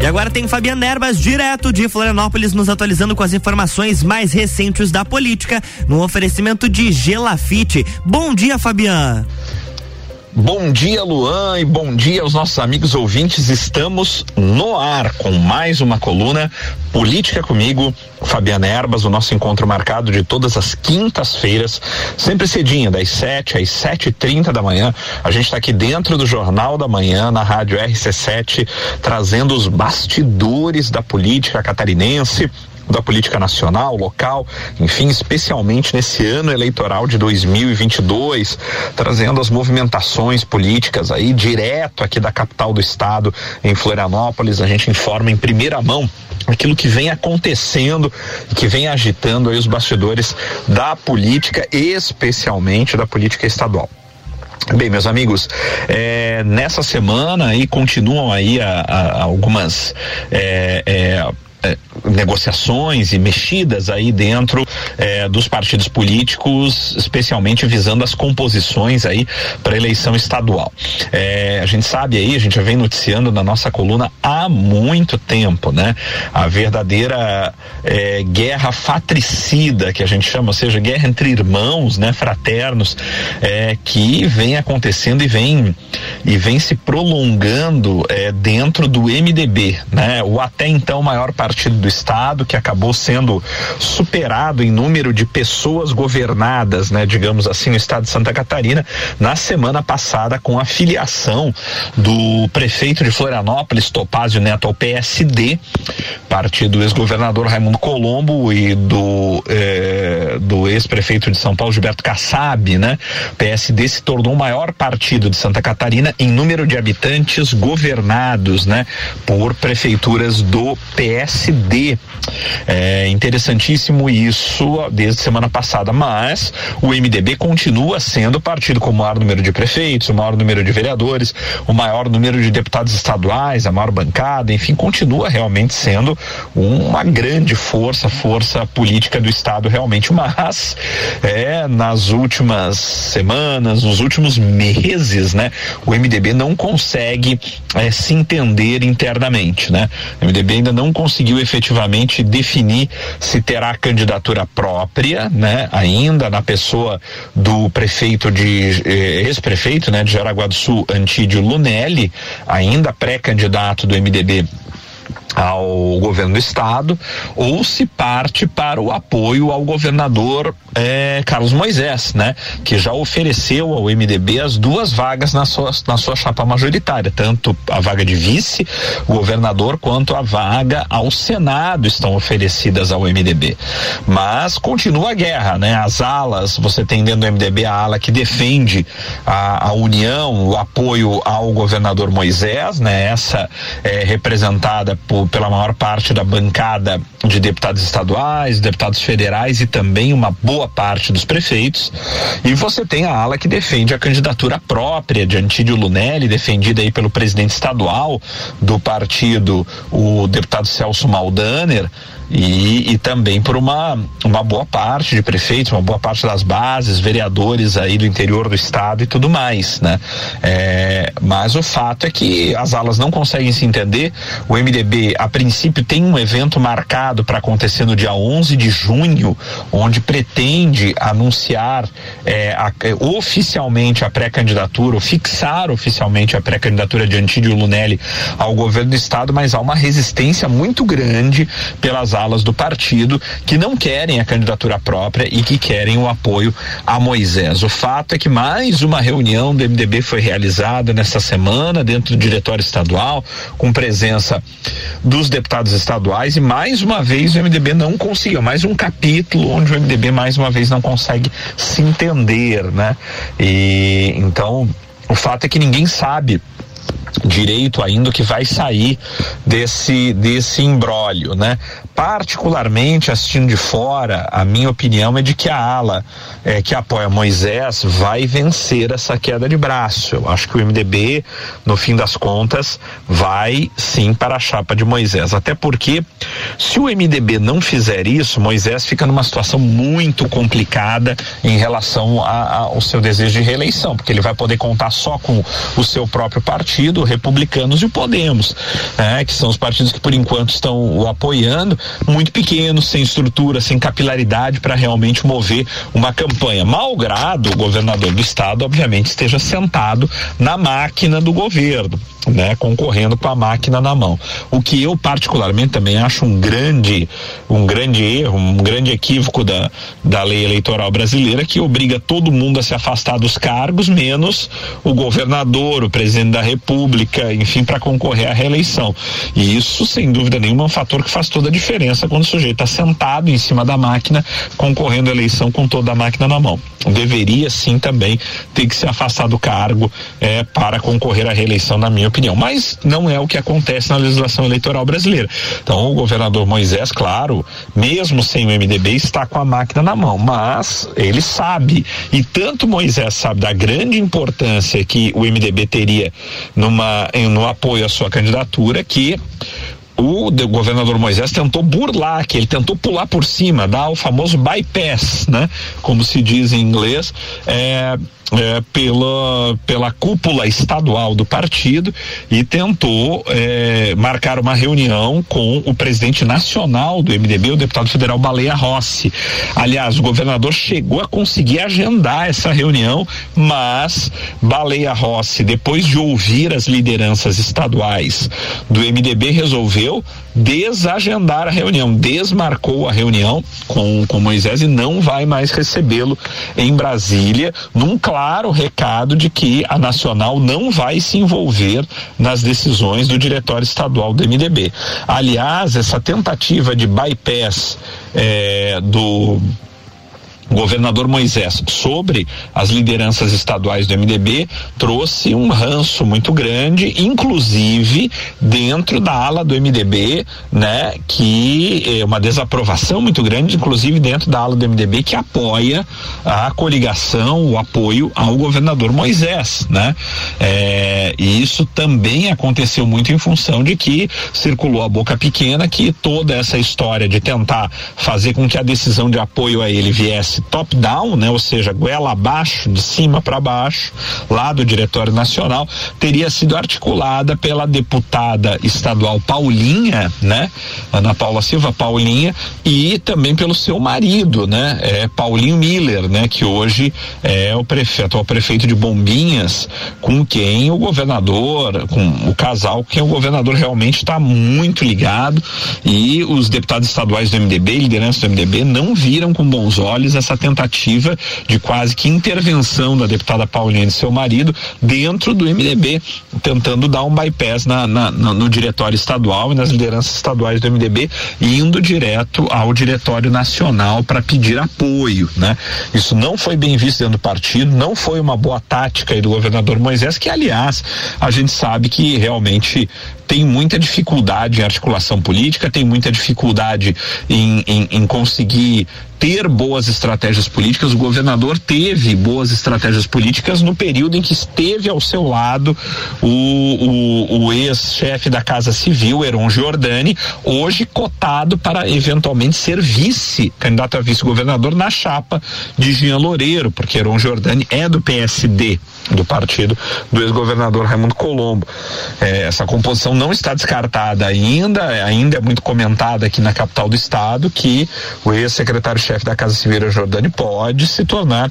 E agora tem Fabiana Erbas, direto de Florianópolis, nos atualizando com as informações mais recentes da política, no oferecimento de Gelafite. Bom dia, Fabiana. Bom dia, Luan, e bom dia aos nossos amigos ouvintes. Estamos no ar com mais uma coluna Política comigo, Fabiana Erbas, o nosso encontro marcado de todas as quintas-feiras, sempre cedinho, das 7 às 7h30 da manhã. A gente está aqui dentro do Jornal da Manhã, na Rádio RC7, trazendo os bastidores da política catarinense, da política nacional, local, enfim, especialmente nesse ano eleitoral de 2022, trazendo as movimentações políticas aí direto aqui da capital do estado, em Florianópolis. A gente informa em primeira mão aquilo que vem acontecendo, que vem agitando aí os bastidores da política, especialmente da política estadual. Bem, meus amigos, é, nessa semana aí continuam aí a, a, algumas é, é, é, negociações e mexidas aí dentro é, dos partidos políticos, especialmente visando as composições aí para eleição estadual. É, a gente sabe aí, a gente já vem noticiando na nossa coluna há muito tempo, né? A verdadeira guerra fatricida que a gente chama, ou seja, guerra entre irmãos, né, fraternos, que vem acontecendo e vem e vem se prolongando dentro do MDB, né? O até então maior partido partido do estado que acabou sendo superado em número de pessoas governadas, né, digamos assim, no estado de Santa Catarina, na semana passada com a filiação do prefeito de Florianópolis, Topázio Neto, ao PSD, partido do ex-governador Raimundo Colombo e do eh, do ex-prefeito de São Paulo, Gilberto Kassab, né? PSD se tornou o maior partido de Santa Catarina em número de habitantes governados, né, por prefeituras do PS PSD. É interessantíssimo isso desde semana passada, mas o MDB continua sendo o partido com o maior número de prefeitos, o maior número de vereadores, o maior número de deputados estaduais, a maior bancada, enfim, continua realmente sendo uma grande força, força política do estado realmente, mas é nas últimas semanas, nos últimos meses, né, o MDB não consegue é, se entender internamente, né? O MDB ainda não conseguiu conseguiu efetivamente definir se terá candidatura própria, né? Ainda na pessoa do prefeito de eh, ex-prefeito, né, de Jaraguá do Sul, Antídio Lunelli, ainda pré-candidato do MDB ao governo do estado ou se parte para o apoio ao governador eh, Carlos Moisés, né? Que já ofereceu ao MDB as duas vagas na sua, na sua chapa majoritária, tanto a vaga de vice governador quanto a vaga ao Senado estão oferecidas ao MDB. Mas continua a guerra, né? As alas, você tem dentro do MDB a ala que defende a, a união, o apoio ao governador Moisés, né? Essa é representada por pela maior parte da bancada de deputados estaduais, deputados federais e também uma boa parte dos prefeitos. E você tem a ala que defende a candidatura própria de Antídio Lunelli, defendida aí pelo presidente estadual do partido, o deputado Celso Maldaner e, e também por uma, uma boa parte de prefeitos, uma boa parte das bases, vereadores aí do interior do estado e tudo mais, né? É, mas o fato é que as alas não conseguem se entender. O MDB, a princípio, tem um evento marcado para acontecer no dia 11 de junho, onde pretende anunciar é, a, é, oficialmente a pré-candidatura, ou fixar oficialmente a pré-candidatura de Antídio Lunelli ao governo do estado, mas há uma resistência muito grande pelas alas do partido que não querem a candidatura própria e que querem o apoio a Moisés. O fato é que mais uma reunião do MDB foi realizada nesta semana dentro do diretório estadual, com presença dos deputados estaduais e mais uma vez o MDB não conseguiu, mais um capítulo onde o MDB mais uma vez não consegue se entender, né? E então o fato é que ninguém sabe direito ainda que vai sair desse desse imbróglio, né? Particularmente assistindo de fora, a minha opinião é de que a ala é, que apoia Moisés vai vencer essa queda de braço. Eu acho que o MDB, no fim das contas, vai sim para a chapa de Moisés. Até porque, se o MDB não fizer isso, Moisés fica numa situação muito complicada em relação a, a, ao seu desejo de reeleição, porque ele vai poder contar só com o seu próprio partido, Republicanos e o Podemos, né, que são os partidos que por enquanto estão o apoiando, muito pequenos, sem estrutura, sem capilaridade para realmente mover uma campanha. Malgrado o governador do estado, obviamente, esteja sentado na máquina do governo né, concorrendo com a máquina na mão. O que eu particularmente também acho um grande, um grande erro, um grande equívoco da, da lei eleitoral brasileira que obriga todo mundo a se afastar dos cargos, menos o governador, o presidente da república, enfim, para concorrer à reeleição. E isso, sem dúvida nenhuma, é um fator que faz toda a diferença quando o sujeito está sentado em cima da máquina, concorrendo à eleição com toda a máquina na mão. Deveria sim também ter que se afastar do cargo é, para concorrer à reeleição, na minha opinião. Mas não é o que acontece na legislação eleitoral brasileira. Então, o governador Moisés, claro, mesmo sem o MDB, está com a máquina na mão, mas ele sabe, e tanto Moisés sabe da grande importância que o MDB teria numa, no apoio à sua candidatura, que o governador Moisés tentou burlar, que ele tentou pular por cima, dar o famoso bypass, né? Como se diz em inglês, é, é, pela, pela cúpula estadual do partido e tentou é, marcar uma reunião com o presidente nacional do MDB, o deputado federal Baleia Rossi. Aliás, o governador chegou a conseguir agendar essa reunião, mas Baleia Rossi, depois de ouvir as lideranças estaduais do MDB, resolveu desagendar a reunião, desmarcou a reunião com, com Moisés e não vai mais recebê-lo em Brasília, num claro recado de que a Nacional não vai se envolver nas decisões do diretório estadual do MDB. Aliás, essa tentativa de bypass é, do governador Moisés sobre as lideranças estaduais do MDB trouxe um ranço muito grande, inclusive dentro da ala do MDB, né, que é uma desaprovação muito grande, inclusive dentro da ala do MDB que apoia a coligação, o apoio ao governador Moisés, né? É, e isso também aconteceu muito em função de que circulou a boca pequena que toda essa história de tentar fazer com que a decisão de apoio a ele viesse top-down, né, ou seja, goela abaixo, de cima para baixo, lá do Diretório Nacional, teria sido articulada pela deputada estadual Paulinha, né, Ana Paula Silva Paulinha, e também pelo seu marido, né, é, Paulinho Miller, né, que hoje é o prefeito, o prefeito de Bombinhas, com quem o governador, com o casal, quem o governador realmente está muito ligado e os deputados estaduais do MDB, liderança do MDB, não viram com bons olhos essa essa tentativa de quase que intervenção da deputada Paulinha e seu marido dentro do MDB, tentando dar um bypass na, na, na, no diretório estadual e nas lideranças estaduais do MDB, indo direto ao diretório nacional para pedir apoio, né? Isso não foi bem visto dentro do partido, não foi uma boa tática do governador Moisés, que aliás a gente sabe que realmente tem muita dificuldade em articulação política, tem muita dificuldade em, em, em conseguir ter boas estratégias políticas. O governador teve boas estratégias políticas no período em que esteve ao seu lado o, o, o ex-chefe da Casa Civil, Heron Giordani, hoje cotado para eventualmente ser vice, candidato a vice-governador na chapa de Jean Loureiro, porque Heron Giordani é do PSD do partido do ex-governador Raimundo Colombo. É, essa composição não está descartada ainda, ainda é muito comentada aqui na capital do estado que o ex-secretário-chefe da Casa Civil, Jordani, pode se tornar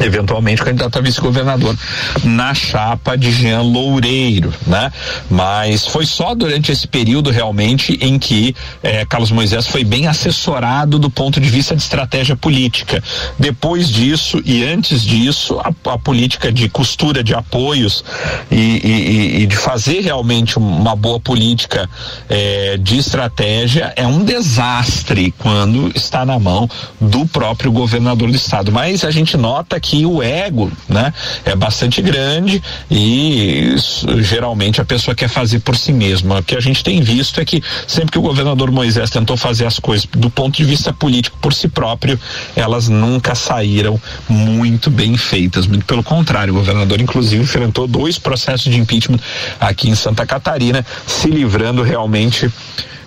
eventualmente candidato a vice-governador na chapa de Jean Loureiro, né? Mas foi só durante esse período realmente em que eh, Carlos Moisés foi bem assessorado do ponto de vista de estratégia política. Depois disso e antes disso, a, a política de costura de apoios e, e, e, de fazer realmente uma boa política eh, de estratégia é um desastre quando está na mão do próprio governador do estado. Mas a gente nota que o ego, né, é bastante grande e isso, geralmente a pessoa quer fazer por si mesma. O que a gente tem visto é que sempre que o governador Moisés tentou fazer as coisas do ponto de vista político por si próprio, elas nunca saíram muito bem feitas. Muito pelo contrário, o governador inclusive enfrentou dois processos de impeachment aqui em Santa Catarina, se livrando realmente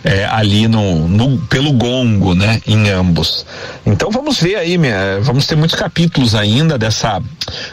é, ali no, no, pelo gongo, né? Em ambos. Então vamos ver aí, minha, vamos ter muitos capítulos ainda dessa,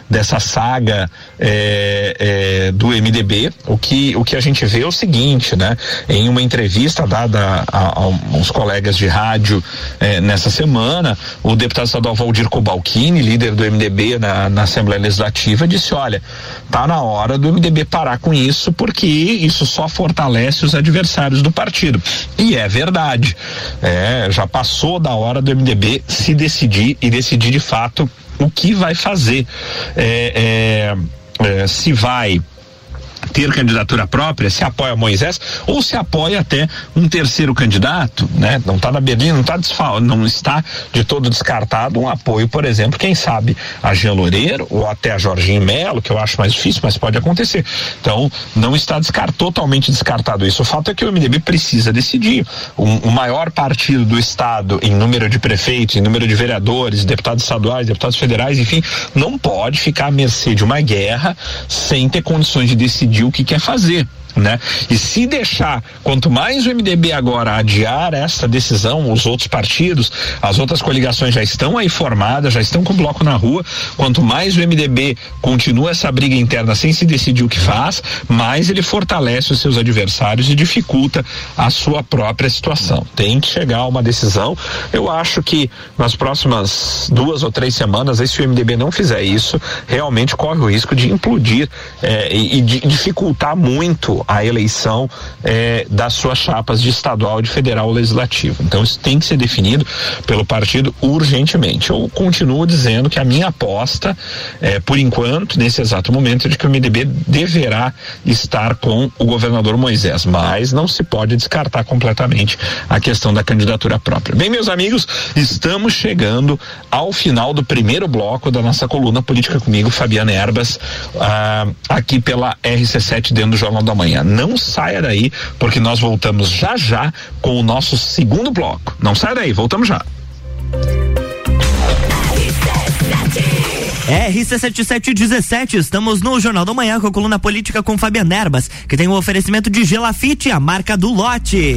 dessa saga é, é, do MDB. O que, o que a gente vê é o seguinte, né? Em uma entrevista dada a, a uns colegas de rádio é, nessa semana, o deputado estadual Valdir Cobalcini, líder do MDB na, na Assembleia Legislativa, disse: olha, tá na hora do MDB parar com isso, porque isso só fortalece os adversários do partido. E é verdade. É, já passou da hora do MDB se decidir e decidir de fato o que vai fazer. É, é, é se vai ter candidatura própria, se apoia Moisés ou se apoia até um terceiro candidato, né? Não está na Berlim, não está não está de todo descartado um apoio, por exemplo, quem sabe a Jean Loureiro ou até a Jorginho Melo, que eu acho mais difícil, mas pode acontecer. Então, não está descart, totalmente descartado isso. O fato é que o MDB precisa decidir. O, o maior partido do estado em número de prefeitos, em número de vereadores, deputados estaduais, deputados federais, enfim, não pode ficar à mercê de uma guerra sem ter condições de decidir decidir o que quer fazer né? E se deixar, quanto mais o MDB agora adiar essa decisão, os outros partidos, as outras coligações já estão aí formadas, já estão com bloco na rua, quanto mais o MDB continua essa briga interna sem se decidir o que faz, mais ele fortalece os seus adversários e dificulta a sua própria situação. Tem que chegar a uma decisão. Eu acho que nas próximas duas ou três semanas, aí, se o MDB não fizer isso, realmente corre o risco de implodir eh, e, e de dificultar muito a eleição é, das suas chapas de estadual de federal legislativo. Então isso tem que ser definido pelo partido urgentemente. Eu continuo dizendo que a minha aposta, é, por enquanto, nesse exato momento, é de que o MDB deverá estar com o governador Moisés, mas não se pode descartar completamente a questão da candidatura própria. Bem, meus amigos, estamos chegando ao final do primeiro bloco da nossa coluna Política Comigo, Fabiana Erbas, ah, aqui pela RC7 dentro do Jornal da Manhã manhã. Não saia daí, porque nós voltamos já já com o nosso segundo bloco. Não saia daí, voltamos já. RC7717, estamos no Jornal da Manhã com a coluna política com Fabiana Erbas, que tem o um oferecimento de Gelafite, a marca do lote.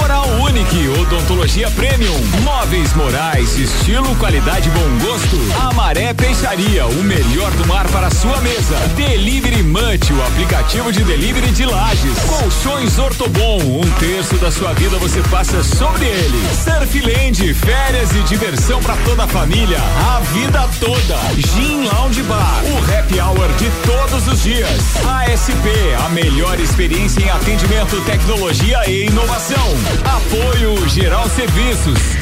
Oral Unique, odontologia premium, móveis morais, estilo, qualidade, bom gosto. Amaré Peixaria, o melhor do mar para sua mesa. Delivery Munch, o aplicativo de delivery de lajes. Colchões Ortobon, um terço da sua vida você passa sobre ele. Surfland, férias e diversão para toda a família, a vida toda. Gin Lounge Bar, o happy hour de todos os dias. ASP, a melhor experiência em atendimento, tecnologia e inovação. Apoio Geral Serviços.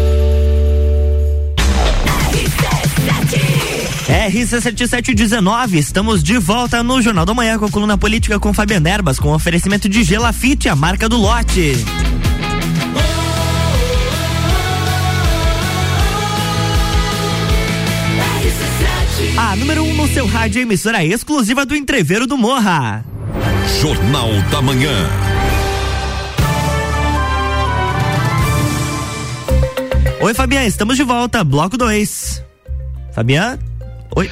RC7719, estamos de volta no Jornal da Manhã com a coluna política com Fabiana Erbas, com oferecimento de Gelafite, a marca do lote. A número 1 um no seu rádio, emissora exclusiva do Entreveiro do Morra. Jornal da Manhã. Oi, Fabiana, estamos de volta, bloco 2. Fabiana? Oi.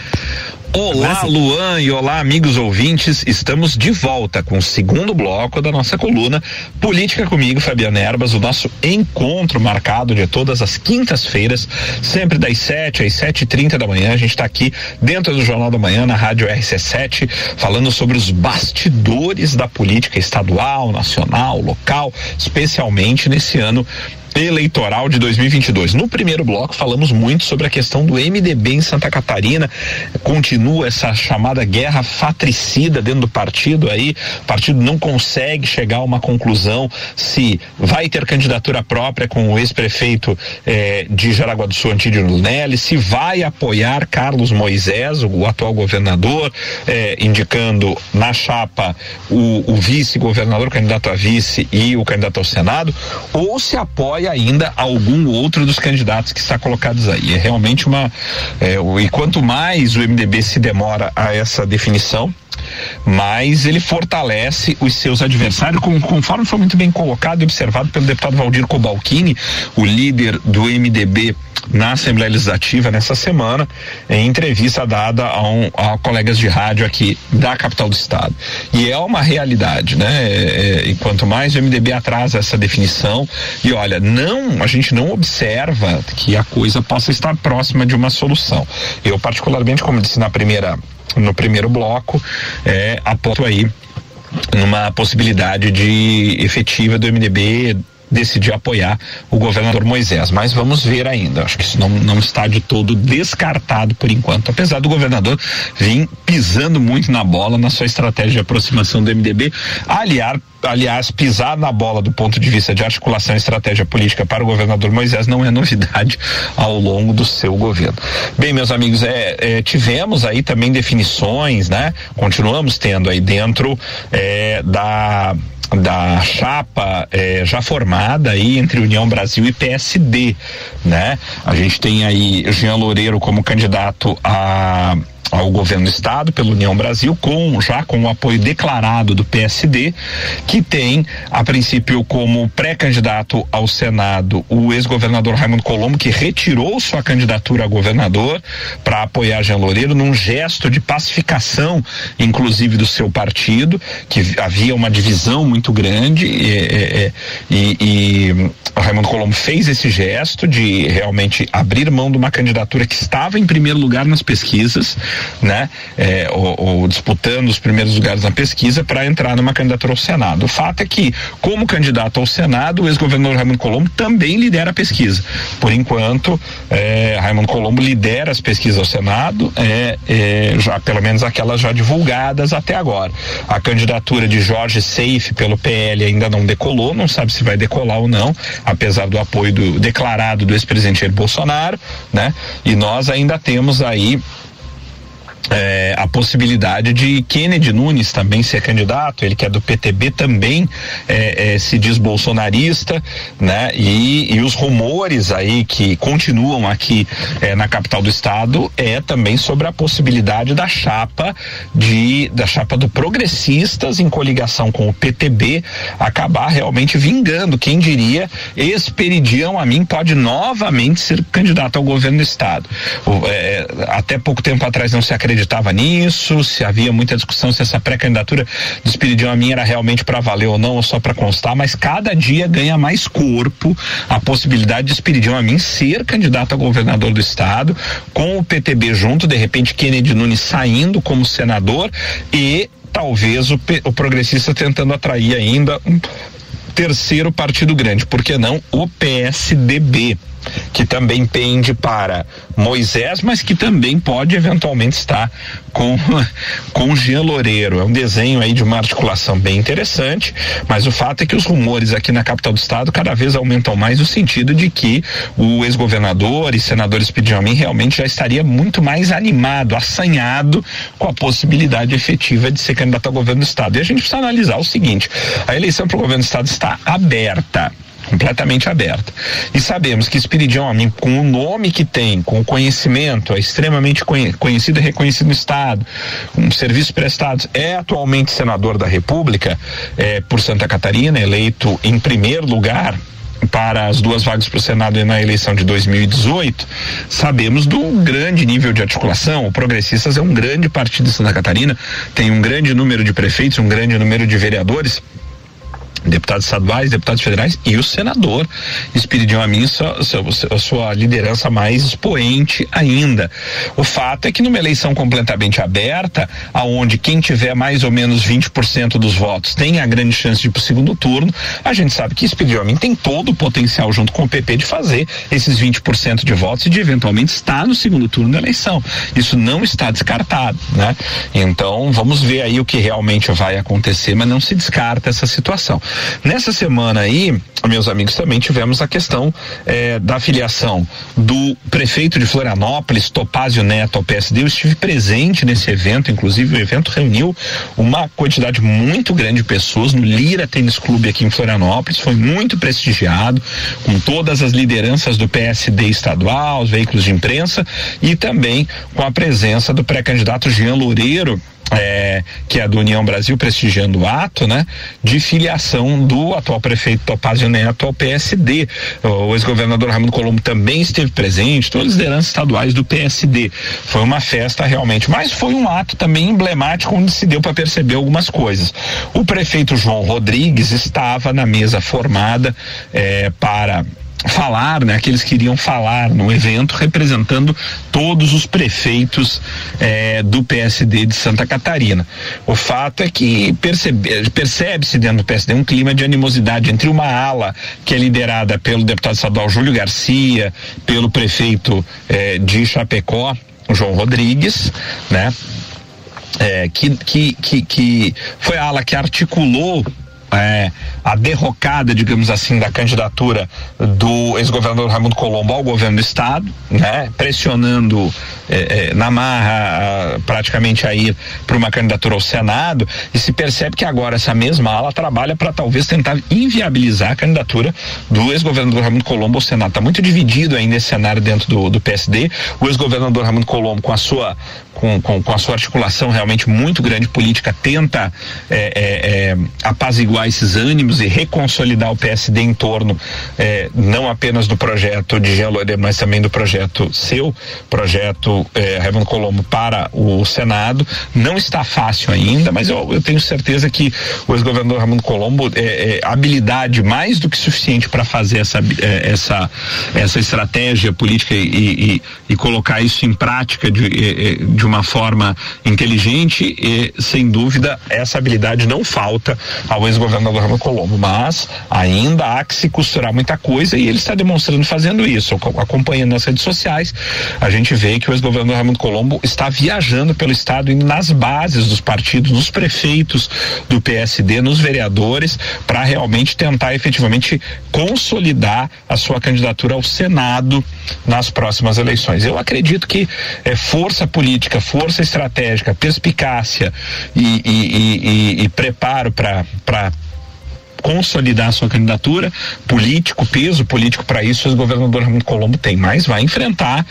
Olá, Luan e olá, amigos ouvintes. Estamos de volta com o segundo bloco da nossa coluna Política comigo, Fabiana Erbas, o nosso encontro marcado de todas as quintas-feiras, sempre das 7 às sete e trinta da manhã. A gente está aqui dentro do Jornal da Manhã, na Rádio RC7, falando sobre os bastidores da política estadual, nacional, local, especialmente nesse ano eleitoral de 2022. No primeiro bloco falamos muito sobre a questão do MDB em Santa Catarina. Continua essa chamada guerra fatricida dentro do partido aí. O partido não consegue chegar a uma conclusão se vai ter candidatura própria com o ex-prefeito eh, de Jaraguá do Sul, Antídio Lunelli, se vai apoiar Carlos Moisés, o, atual governador, eh, indicando na chapa o, o vice-governador, candidato a vice e o candidato ao Senado, ou se apoia ainda algum outro dos candidatos que está colocados aí. É realmente uma. É, e quanto mais o MDB se demora a essa definição, mas ele fortalece os seus adversários, conforme foi muito bem colocado e observado pelo deputado Valdir Cobalcini, o líder do MDB na Assembleia Legislativa nessa semana, em entrevista dada a, um, a colegas de rádio aqui da capital do estado. E é uma realidade, né? É, é, e quanto mais o MDB atrasa essa definição, e olha, não, a gente não observa que a coisa possa estar próxima de uma solução. Eu, particularmente, como disse na primeira no primeiro bloco, é, aponto aí numa possibilidade de efetiva do MDB decidir apoiar o governador Moisés. Mas vamos ver ainda. Acho que isso não, não está de todo descartado por enquanto. Apesar do governador vir pisando muito na bola na sua estratégia de aproximação do MDB, aliar aliás, pisar na bola do ponto de vista de articulação e estratégia política para o governador Moisés não é novidade ao longo do seu governo. Bem, meus amigos, é, é tivemos aí também definições, né? Continuamos tendo aí dentro é, da da chapa eh, já formada aí entre União Brasil e PSD, né? A gente tem aí Jean Loureiro como candidato a ao governo do estado pela União Brasil com já com o apoio declarado do PSD que tem a princípio como pré-candidato ao Senado o ex-governador Raimundo Colombo que retirou sua candidatura a governador para apoiar Jean Loureiro num gesto de pacificação inclusive do seu partido que havia uma divisão muito grande e, e, e Raimundo Colombo fez esse gesto de realmente abrir mão de uma candidatura que estava em primeiro lugar nas pesquisas né? É, ou, ou, disputando os primeiros lugares na pesquisa para entrar numa candidatura ao Senado. O fato é que, como candidato ao Senado, o ex-governador Raimundo Colombo também lidera a pesquisa. Por enquanto, é, Raimundo Colombo lidera as pesquisas ao Senado, é, é, já pelo menos aquelas já divulgadas até agora. A candidatura de Jorge Seife pelo PL ainda não decolou, não sabe se vai decolar ou não, apesar do apoio do, declarado do ex-presidente Bolsonaro, né? E nós ainda temos aí é, a possibilidade de Kennedy Nunes também ser candidato, ele que é do PTB também é, é, se diz bolsonarista, né? E, e, os rumores aí que continuam aqui é, na capital do estado é também sobre a possibilidade da chapa de da chapa do progressistas em coligação com o PTB acabar realmente vingando, quem diria, Esperidião a mim pode novamente ser candidato ao governo do estado. O, é, até pouco tempo atrás não se acreditava acreditava nisso, se havia muita discussão se essa pré-candidatura de Espiridião a mim era realmente para valer ou não, ou só para constar, mas cada dia ganha mais corpo a possibilidade de Espiridião a mim ser candidato a governador do estado, com o PTB junto, de repente Kennedy Nunes saindo como senador e talvez o, o progressista tentando atrair ainda um terceiro partido grande, por que não o PSDB? Que também pende para Moisés, mas que também pode eventualmente estar com com Jean Loureiro. É um desenho aí de uma articulação bem interessante, mas o fato é que os rumores aqui na capital do estado cada vez aumentam mais no sentido de que o ex-governador e senadores Pidjamin realmente já estaria muito mais animado, assanhado com a possibilidade efetiva de ser candidato ao governo do estado. E a gente precisa analisar o seguinte: a eleição para o governo do estado está aberta completamente aberta. E sabemos que Espiridião Amin, com o nome que tem, com o conhecimento, é extremamente conhecido e reconhecido no Estado, com serviços prestados, é atualmente senador da República é, por Santa Catarina, eleito em primeiro lugar para as duas vagas para o Senado na eleição de 2018, sabemos do grande nível de articulação. O Progressistas é um grande partido de Santa Catarina, tem um grande número de prefeitos, um grande número de vereadores deputados estaduais, deputados federais e o senador Espiridião Amin, sua, sua, sua liderança mais expoente ainda. O fato é que numa eleição completamente aberta, aonde quem tiver mais ou menos 20% dos votos tem a grande chance de ir para o segundo turno, a gente sabe que Espiridião Amin tem todo o potencial junto com o PP de fazer esses 20% de votos e de eventualmente estar no segundo turno da eleição. Isso não está descartado, né? Então, vamos ver aí o que realmente vai acontecer, mas não se descarta essa situação. Nessa semana aí, meus amigos, também tivemos a questão eh, da filiação do prefeito de Florianópolis, Topázio Neto, ao PSD. Eu estive presente nesse evento, inclusive o evento reuniu uma quantidade muito grande de pessoas no Lira Tênis Clube aqui em Florianópolis. Foi muito prestigiado, com todas as lideranças do PSD estadual, os veículos de imprensa e também com a presença do pré-candidato Jean Loureiro é, que é do União Brasil, prestigiando o ato, né, de filiação do atual prefeito Topazio Neto ao PSD. O ex-governador Raimundo Colombo também esteve presente, todas as lideranças estaduais do PSD. Foi uma festa realmente, mas foi um ato também emblemático onde se deu para perceber algumas coisas. O prefeito João Rodrigues estava na mesa formada é, para falar, né? Que eles queriam falar no evento representando todos os prefeitos eh, do PSD de Santa Catarina. O fato é que percebe, percebe-se dentro do PSD um clima de animosidade entre uma ala que é liderada pelo deputado estadual Júlio Garcia, pelo prefeito eh, de Chapecó, João Rodrigues, né? É, que, que, que, que foi a ala que articulou é, a derrocada, digamos assim, da candidatura do ex-governador Raimundo Colombo ao governo do estado, né, pressionando é, é, na marra praticamente a ir para uma candidatura ao Senado, e se percebe que agora essa mesma ala trabalha para talvez tentar inviabilizar a candidatura do ex-governador Raimundo Colombo ao Senado. Está muito dividido ainda esse cenário dentro do, do PSD. O ex-governador Raimundo Colombo, com a sua com, com, com, a sua articulação realmente muito grande política, tenta é, é, é, apaziguar esses ânimos e reconsolidar o PSD em torno é, não apenas do projeto de Jean mas também do projeto seu, projeto é, Raimundo Colombo para o Senado. Não está fácil ainda, mas eu, eu tenho certeza que o ex-governador Raimundo Colombo é, habilidade mais do que suficiente para fazer essa, essa, essa estratégia política e, e, e, colocar isso em prática de, de uma forma inteligente e, sem dúvida, essa habilidade não falta ao ex-governador Raimundo Colombo, mas ainda há que se costurar muita coisa e ele está demonstrando fazendo isso. Acompanhando nas redes sociais, a gente vê que o ex-governador Raimundo Colombo está viajando pelo estado, indo nas bases dos partidos, nos prefeitos do PSD, nos vereadores, para realmente tentar efetivamente consolidar a sua candidatura ao Senado nas próximas eleições. Eu acredito que é, força política, força estratégica, perspicácia e, e, e, e preparo para consolidar sua candidatura, político, peso político para isso, o governador Raimundo Colombo tem, mas vai enfrentar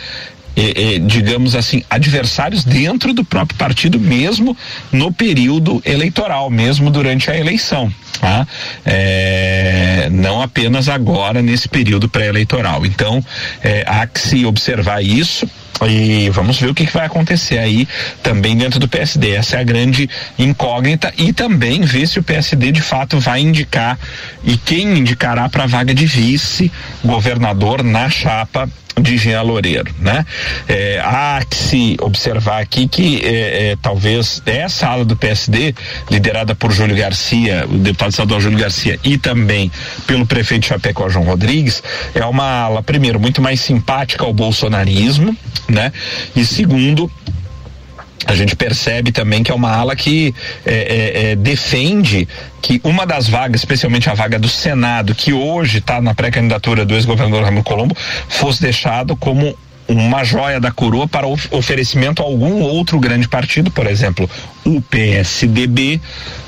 digamos assim, adversários dentro do próprio partido, mesmo no período eleitoral, mesmo durante a eleição. Tá? É, não apenas agora nesse período pré-eleitoral. Então, é, há que se observar isso. E vamos ver o que, que, vai acontecer aí também dentro do PSD. Essa é a grande incógnita e também ver se o PSD de fato vai indicar e quem indicará para a vaga de vice-governador na chapa de Jean Loureiro, né? É, há que se observar aqui que é, é, talvez essa ala do PSD, liderada por Júlio Garcia, o deputado estadual Júlio Garcia e também pelo prefeito Chapecó João Rodrigues, é uma ala, primeiro, muito mais simpática ao bolsonarismo, né? E segundo, a gente percebe também que é uma ala que é, é, é, defende que uma das vagas, especialmente a vaga do Senado, que hoje está na pré-candidatura do ex-governador Ramiro Colombo, fosse deixado como uma joia da coroa para oferecimento a algum outro grande partido, por exemplo, o PSDB,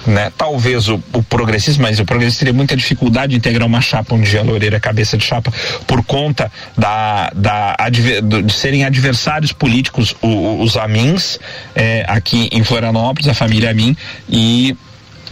né? Talvez o, o progressismo, mas o progressismo teria muita dificuldade de integrar uma chapa onde a Loureira é cabeça de chapa por conta da, da de serem adversários políticos o, os Amins é, aqui em Florianópolis, a família Amin e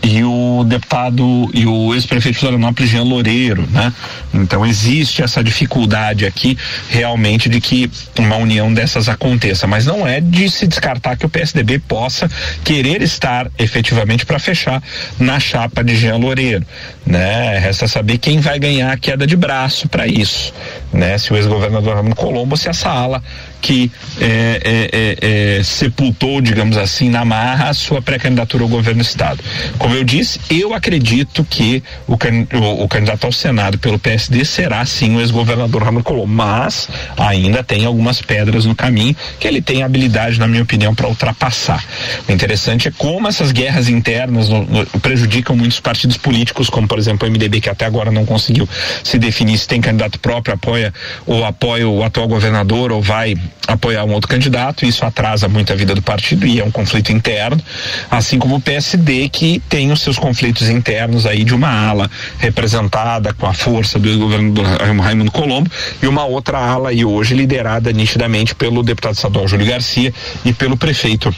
e o deputado e o ex-prefeito de Florianópolis, Jean Loureiro, né? Então existe essa dificuldade aqui realmente de que uma união dessas aconteça, mas não é de se descartar que o PSDB possa querer estar efetivamente para fechar na chapa de Jean Loureiro, né? Resta saber quem vai ganhar a queda de braço para isso, né? Se o ex-governador Ramon Colombo, se essa ala que é, é, é, é, sepultou, digamos assim, na marra a sua pré-candidatura ao governo do estado. Como eu disse, eu acredito que o, o, o candidato ao Senado pelo PSD será sim o ex-governador Ramon Colombo, mas ainda tem algumas pedras no caminho que ele tem habilidade, na minha opinião, para ultrapassar. O interessante é como essas guerras internas no, no, prejudicam muitos partidos políticos, como por exemplo o MDB, que até agora não conseguiu se definir se tem candidato próprio, apoia ou apoia o atual governador ou vai apoiar um outro candidato, isso atrasa muito a vida do partido e é um conflito interno, assim como o PSD que tem os seus conflitos internos aí de uma ala representada com a força do governo do Raimundo Colombo e uma outra ala aí hoje liderada nitidamente pelo deputado estadual Júlio Garcia e pelo prefeito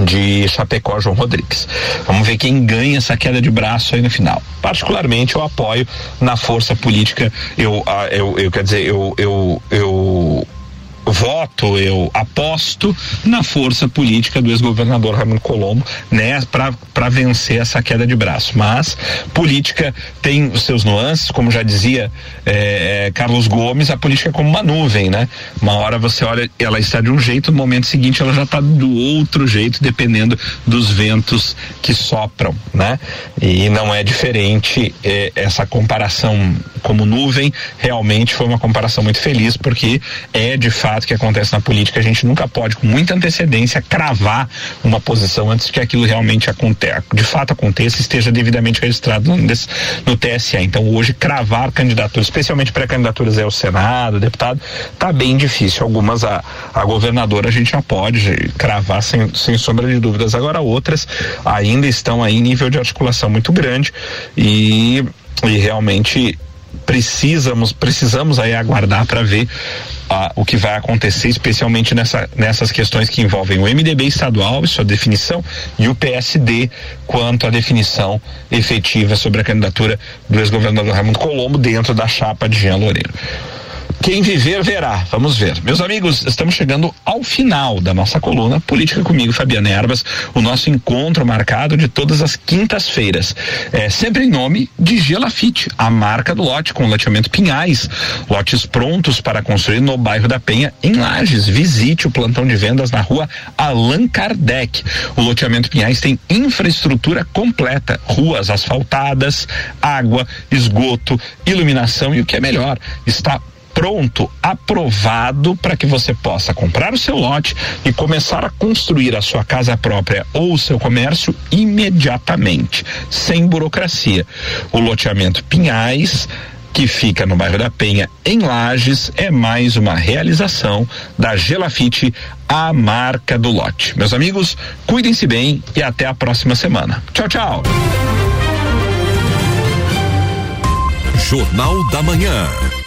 de Chapecó, João Rodrigues. Vamos ver quem ganha essa queda de braço aí no final. Particularmente eu apoio na força política, eu, ah, eu, eu quer dizer, eu, eu, eu voto, eu aposto na força política do ex-governador Raimundo Colombo, né, para vencer essa queda de braço. Mas política tem os seus nuances, como já dizia é, Carlos Gomes, a política é como uma nuvem, né? Uma hora você olha, ela está de um jeito, no momento seguinte ela já está do outro jeito, dependendo dos ventos que sopram, né? E não é diferente é, essa comparação como nuvem, realmente foi uma comparação muito feliz, porque é de fato fato que acontece na política, a gente nunca pode, com muita antecedência, cravar uma posição antes que aquilo realmente aconteça, de fato aconteça e esteja devidamente registrado no, no TSE. Então, hoje, cravar candidaturas, especialmente pré-candidaturas ao Senado, deputado, tá bem difícil. Algumas, a, a governadora, a gente já pode cravar sem, sem sombra de dúvidas. Agora, outras ainda estão aí em nível de articulação muito grande e, e realmente precisamos precisamos aí aguardar para ver ah, o que vai acontecer, especialmente nessa, nessas questões que envolvem o MDB estadual e sua definição e o PSD quanto à definição efetiva sobre a candidatura do ex-governador Raimundo Colombo dentro da chapa de Jean Loureiro. Quem viver, verá. Vamos ver. Meus amigos, estamos chegando ao final da nossa coluna Política Comigo, Fabiana Erbas, o nosso encontro marcado de todas as quintas-feiras. É sempre em nome de Gelafite, a marca do lote com loteamento Pinhais. Lotes prontos para construir no bairro da Penha, em Lages. Visite o plantão de vendas na rua Allan Kardec. O loteamento Pinhais tem infraestrutura completa: ruas asfaltadas, água, esgoto, iluminação e o que é melhor, está pronto, aprovado para que você possa comprar o seu lote e começar a construir a sua casa própria ou o seu comércio imediatamente, sem burocracia. O loteamento Pinhais que fica no bairro da Penha, em Lages, é mais uma realização da Gelafite, a marca do lote. Meus amigos, cuidem-se bem e até a próxima semana. Tchau, tchau. Jornal da Manhã.